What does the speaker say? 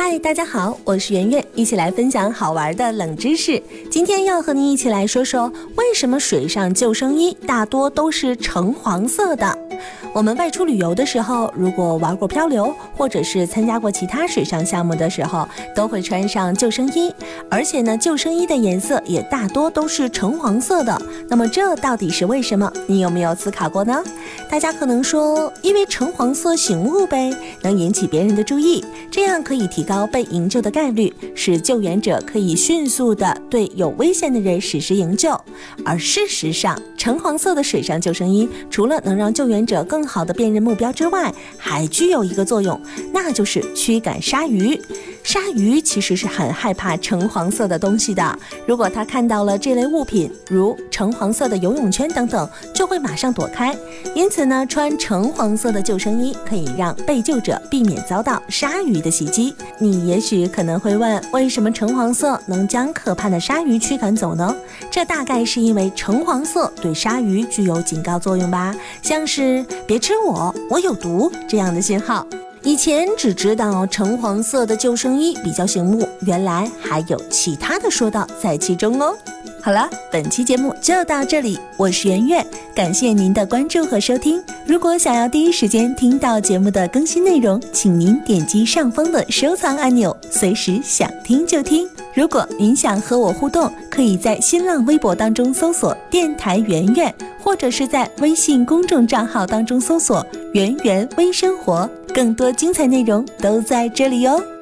嗨，大家好，我是圆圆，一起来分享好玩的冷知识。今天要和您一起来说说，为什么水上救生衣大多都是橙黄色的。我们外出旅游的时候，如果玩过漂流，或者是参加过其他水上项目的时候，都会穿上救生衣，而且呢，救生衣的颜色也大多都是橙黄色的。那么这到底是为什么？你有没有思考过呢？大家可能说，因为橙黄色醒目呗，能引起别人的注意，这样可以提高被营救的概率，使救援者可以迅速的对有危险的人实施营救。而事实上，橙黄色的水上救生衣除了能让救援者更好的辨认目标之外，还具有一个作用，那就是驱赶鲨鱼。鲨鱼其实是很害怕橙黄色的东西的，如果它看到了这类物品，如橙黄色的游泳圈等等，就会马上躲开。因此呢，穿橙黄色的救生衣可以让被救者避免遭到鲨鱼的袭击。你也许可能会问，为什么橙黄色能将可怕的鲨鱼驱赶走呢？这大概是因为橙黄色对鲨鱼具有警告作用吧，像是“别吃我，我有毒”这样的信号。以前只知道橙黄色的救生衣比较醒目，原来还有其他的说道在其中哦。好了，本期节目就到这里，我是圆圆，感谢您的关注和收听。如果想要第一时间听到节目的更新内容，请您点击上方的收藏按钮，随时想听就听。如果您想和我互动，可以在新浪微博当中搜索“电台圆圆”，或者是在微信公众账号当中搜索“圆圆微生活”。更多精彩内容都在这里哟。